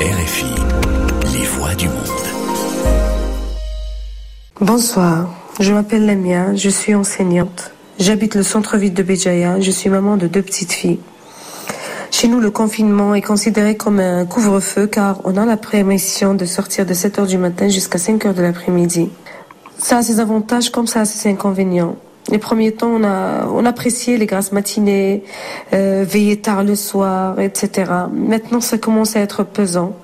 RFI, les voix du monde. Bonsoir, je m'appelle Lamia, je suis enseignante. J'habite le centre-ville de Béjaïa, je suis maman de deux petites filles. Chez nous, le confinement est considéré comme un couvre-feu car on a la permission de sortir de 7 heures du matin jusqu'à 5 heures de l'après-midi. Ça a ses avantages comme ça a ses inconvénients. Les premiers temps, on a on appréciait les grasses matinées, euh, veiller tard le soir, etc. Maintenant, ça commence à être pesant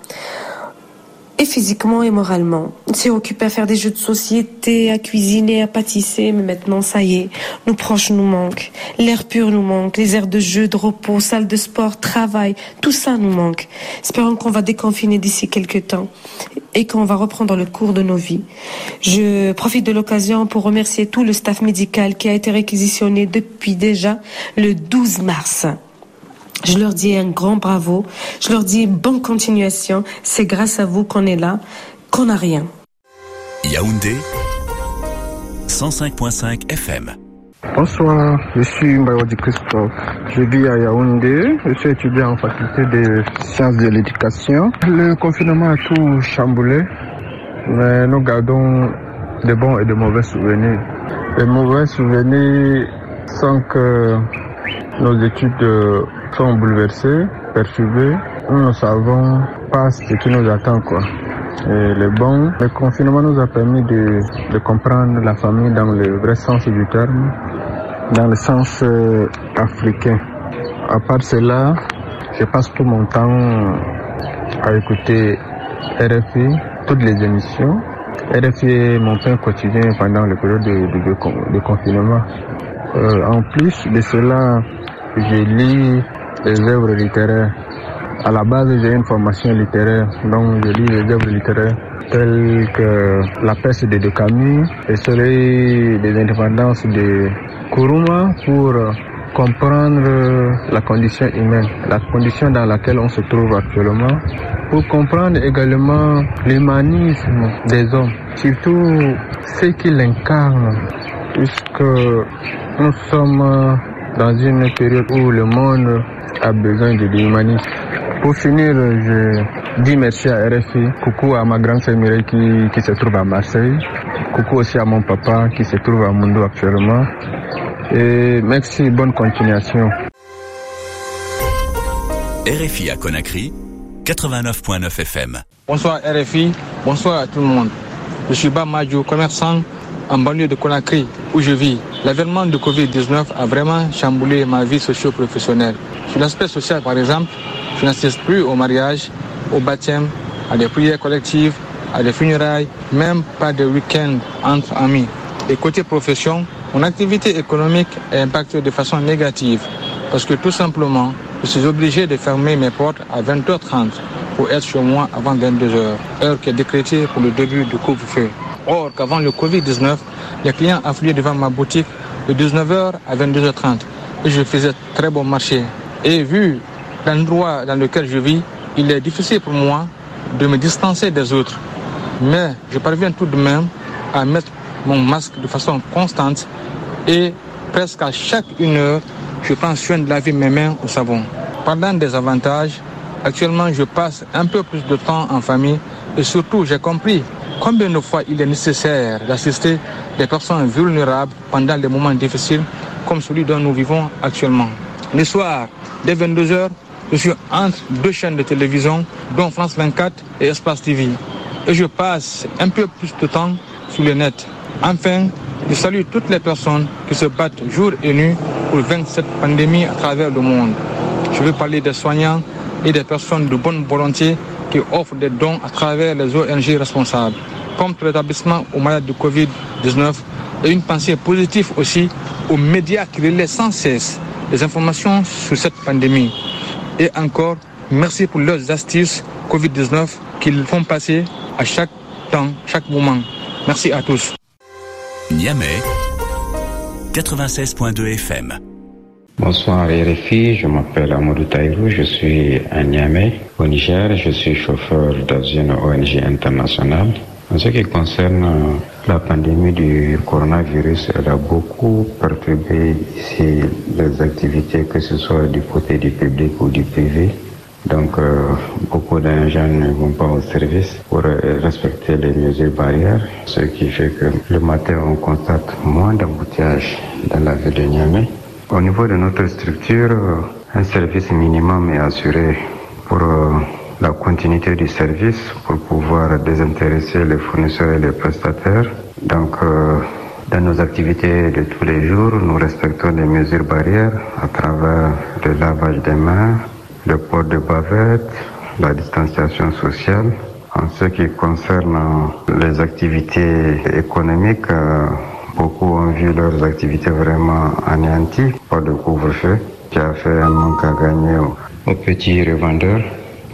et physiquement et moralement. On s'est occupé à faire des jeux de société, à cuisiner, à pâtisser, mais maintenant ça y est, nos proches nous manquent, l'air pur nous manque, les aires de jeu, de repos, salles de sport, travail, tout ça nous manque. Espérons qu'on va déconfiner d'ici quelques temps et qu'on va reprendre le cours de nos vies. Je profite de l'occasion pour remercier tout le staff médical qui a été réquisitionné depuis déjà le 12 mars. Je leur dis un grand bravo. Je leur dis bonne continuation. C'est grâce à vous qu'on est là, qu'on n'a rien. Yaoundé, 105.5 FM. Bonsoir, je suis Mbayodi Christophe. Je vis à Yaoundé. Je suis étudiant en faculté de sciences de l'éducation. Le confinement a tout chamboulé, mais nous gardons de bons et de mauvais souvenirs. Les mauvais souvenirs sont que nos études bouleversés, perturbés. Nous ne savons pas ce qui nous attend, quoi. Le le confinement nous a permis de, de comprendre la famille dans le vrai sens du terme, dans le sens euh, africain. À part cela, je passe tout mon temps à écouter RFI, toutes les émissions. RFI est mon pain quotidien pendant le période de, de, de confinement. Euh, en plus de cela, je lis les œuvres littéraires. À la base, j'ai une formation littéraire, donc je lis les œuvres littéraires telles que La peste de, Camus, Le soleil des indépendances de Kuruma pour comprendre la condition humaine, la condition dans laquelle on se trouve actuellement, pour comprendre également l'humanisme des hommes, surtout ce qu'ils incarnent, puisque nous sommes dans une période où le monde a besoin de l'humanisme. Pour finir, je dis merci à RFI, coucou à ma grande sœur Mireille qui, qui se trouve à Marseille, coucou aussi à mon papa qui se trouve à Mundo actuellement. Et merci, bonne continuation. RFI à Conakry, 89.9 FM. Bonsoir RFI, bonsoir à tout le monde. Je suis Bamadjo, commerçant en banlieue de Conakry où je vis. L'avènement de Covid-19 a vraiment chamboulé ma vie socio-professionnelle. Sur l'aspect social, par exemple, je n'assiste plus au mariage, au baptême, à des prières collectives, à des funérailles, même pas de week-end entre amis. Et côté profession, mon activité économique est impactée de façon négative parce que tout simplement, je suis obligé de fermer mes portes à 20h30 pour être chez moi avant 22h, heure qui est décrétée pour le début du couvre-feu. Or qu'avant le Covid-19, les clients affluaient devant ma boutique de 19h à 22h30 et je faisais très bon marché. Et vu l'endroit dans lequel je vis, il est difficile pour moi de me distancer des autres. Mais je parviens tout de même à mettre mon masque de façon constante et presque à chaque une heure, je prends soin de laver mes mains au savon. Pendant des avantages, actuellement je passe un peu plus de temps en famille et surtout j'ai compris combien de fois il est nécessaire d'assister des personnes vulnérables pendant des moments difficiles comme celui dont nous vivons actuellement? Le soir, dès 22h, je suis entre deux chaînes de télévision, dont France 24 et Espace TV. Et je passe un peu plus de temps sur le net. Enfin, je salue toutes les personnes qui se battent jour et nuit pour vaincre cette pandémie à travers le monde. Je veux parler des soignants et des personnes de bonne volonté qui offrent des dons à travers les ONG responsables, comme l'établissement aux malades de Covid-19 et une pensée positive aussi aux médias qui relaient sans cesse les informations sur cette pandémie. Et encore, merci pour leurs astuces Covid-19 qu'ils font passer à chaque temps, chaque moment. Merci à tous. Niamey, 96.2 FM. Bonsoir RFI, je m'appelle Amadou Taïrou, je suis à Niamey, au Niger, je suis chauffeur dans une ONG internationale. En ce qui concerne la pandémie du coronavirus, elle a beaucoup perturbé ici les activités, que ce soit du côté du public ou du privé. Donc, euh, beaucoup de gens ne vont pas au service pour euh, respecter les mesures barrières, ce qui fait que le matin, on constate moins d'embouteillages dans la ville de Niamey. Au niveau de notre structure, euh, un service minimum est assuré pour continuité du service, pour pouvoir désintéresser les fournisseurs et les prestataires. Donc, dans nos activités de tous les jours, nous respectons les mesures barrières à travers le lavage des mains, le port de bavettes, la distanciation sociale. En ce qui concerne les activités économiques, euh, beaucoup ont vu leurs activités vraiment anéanties par le couvre-feu, qui a fait un manque à gagner aux, petits revendeurs.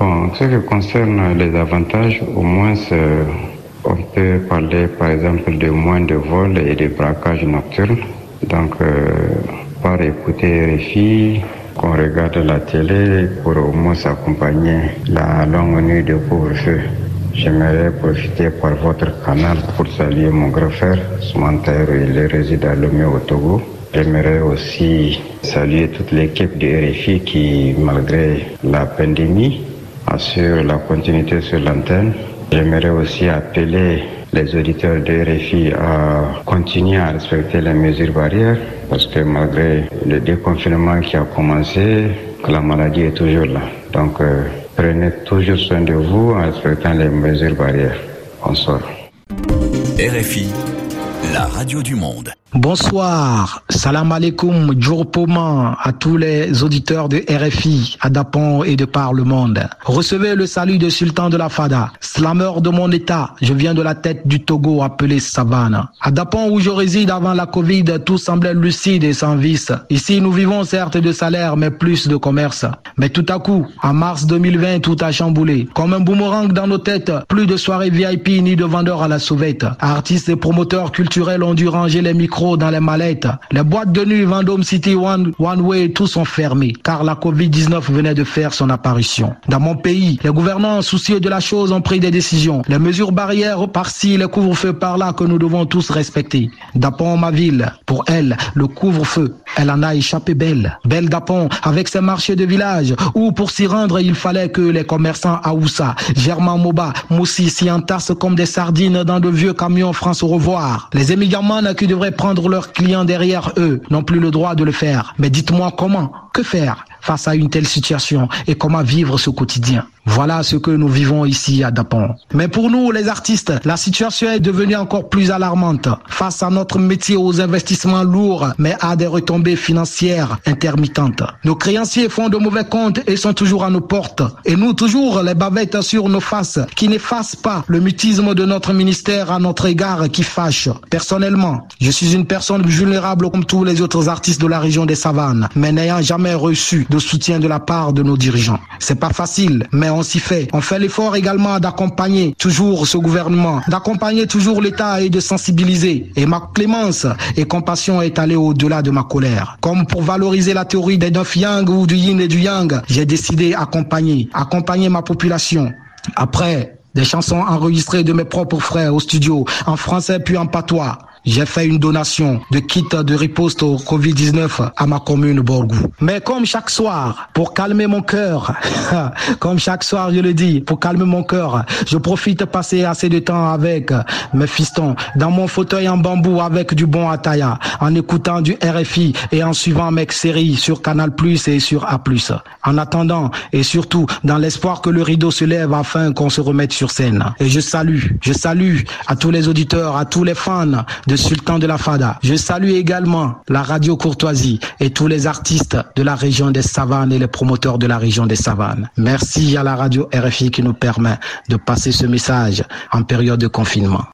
En ce qui concerne les avantages, au moins on peut parler par exemple de moins de vols et de braquages nocturnes. Donc, euh, par écouter RFI, qu'on regarde la télé pour au moins s'accompagner la longue nuit de couvre-feu. J'aimerais profiter par votre canal pour saluer mon grand frère, Sumantaire, il réside à Lomé au Togo. J'aimerais aussi saluer toute l'équipe de RFI qui, malgré la pandémie, assure la continuité sur l'antenne. J'aimerais aussi appeler les auditeurs de RFI à continuer à respecter les mesures barrières parce que malgré le déconfinement qui a commencé, la maladie est toujours là. Donc euh, prenez toujours soin de vous en respectant les mesures barrières. Bonsoir. RFI, la radio du monde. Bonsoir, salam alaikum, Djourpoman à tous les auditeurs de RFI, à Dapon et de par le monde. Recevez le salut de Sultan de la Fada, slameur de mon état. Je viens de la tête du Togo appelé Savane. À Dapon où je réside avant la Covid, tout semblait lucide et sans vice. Ici, nous vivons certes de salaire, mais plus de commerce. Mais tout à coup, en mars 2020, tout a chamboulé. Comme un boomerang dans nos têtes, plus de soirées VIP ni de vendeurs à la sauvette. Artistes et promoteurs culturels ont dû ranger les micros dans les mallettes. Les boîtes de nuit Vendôme City One, One Way, tous sont fermés car la Covid-19 venait de faire son apparition. Dans mon pays, les gouvernants soucieux de la chose ont pris des décisions. Les mesures barrières par-ci, les couvre-feux par-là que nous devons tous respecter. Dapon, ma ville, pour elle, le couvre-feu, elle en a échappé belle. Belle Dapon, avec ses marchés de village, où pour s'y rendre, il fallait que les commerçants Aoussa, Germain Moba, Moussi s'y entassent comme des sardines dans de vieux camions France au revoir. Les émigrants qui devraient prendre leurs clients derrière eux n'ont plus le droit de le faire. Mais dites-moi comment, que faire face à une telle situation et comment vivre ce quotidien? Voilà ce que nous vivons ici à Dapon. Mais pour nous, les artistes, la situation est devenue encore plus alarmante face à notre métier aux investissements lourds, mais à des retombées financières intermittentes. Nos créanciers font de mauvais comptes et sont toujours à nos portes. Et nous, toujours les bavettes sur nos faces qui n'effacent pas le mutisme de notre ministère à notre égard qui fâche. Personnellement, je suis une personne vulnérable comme tous les autres artistes de la région des savanes, mais n'ayant jamais reçu de soutien de la part de nos dirigeants. C'est pas facile, mais on s'y fait. On fait l'effort également d'accompagner toujours ce gouvernement, d'accompagner toujours l'État et de sensibiliser. Et ma clémence et compassion est allée au-delà de ma colère. Comme pour valoriser la théorie des neuf yang ou du yin et du yang, j'ai décidé d'accompagner, accompagner ma population. Après des chansons enregistrées de mes propres frères au studio, en français puis en patois j'ai fait une donation de kit de riposte au Covid-19 à ma commune Borgou. Mais comme chaque soir, pour calmer mon cœur, comme chaque soir je le dis, pour calmer mon cœur, je profite de passer assez de temps avec mes fistons dans mon fauteuil en bambou avec du bon ataya, en écoutant du RFI et en suivant mes séries sur Canal Plus et sur A+. En attendant et surtout dans l'espoir que le rideau se lève afin qu'on se remette sur scène. Et je salue, je salue à tous les auditeurs, à tous les fans de Sultan de la Fada. Je salue également la radio Courtoisie et tous les artistes de la région des Savanes et les promoteurs de la région des Savanes. Merci à la radio RFI qui nous permet de passer ce message en période de confinement.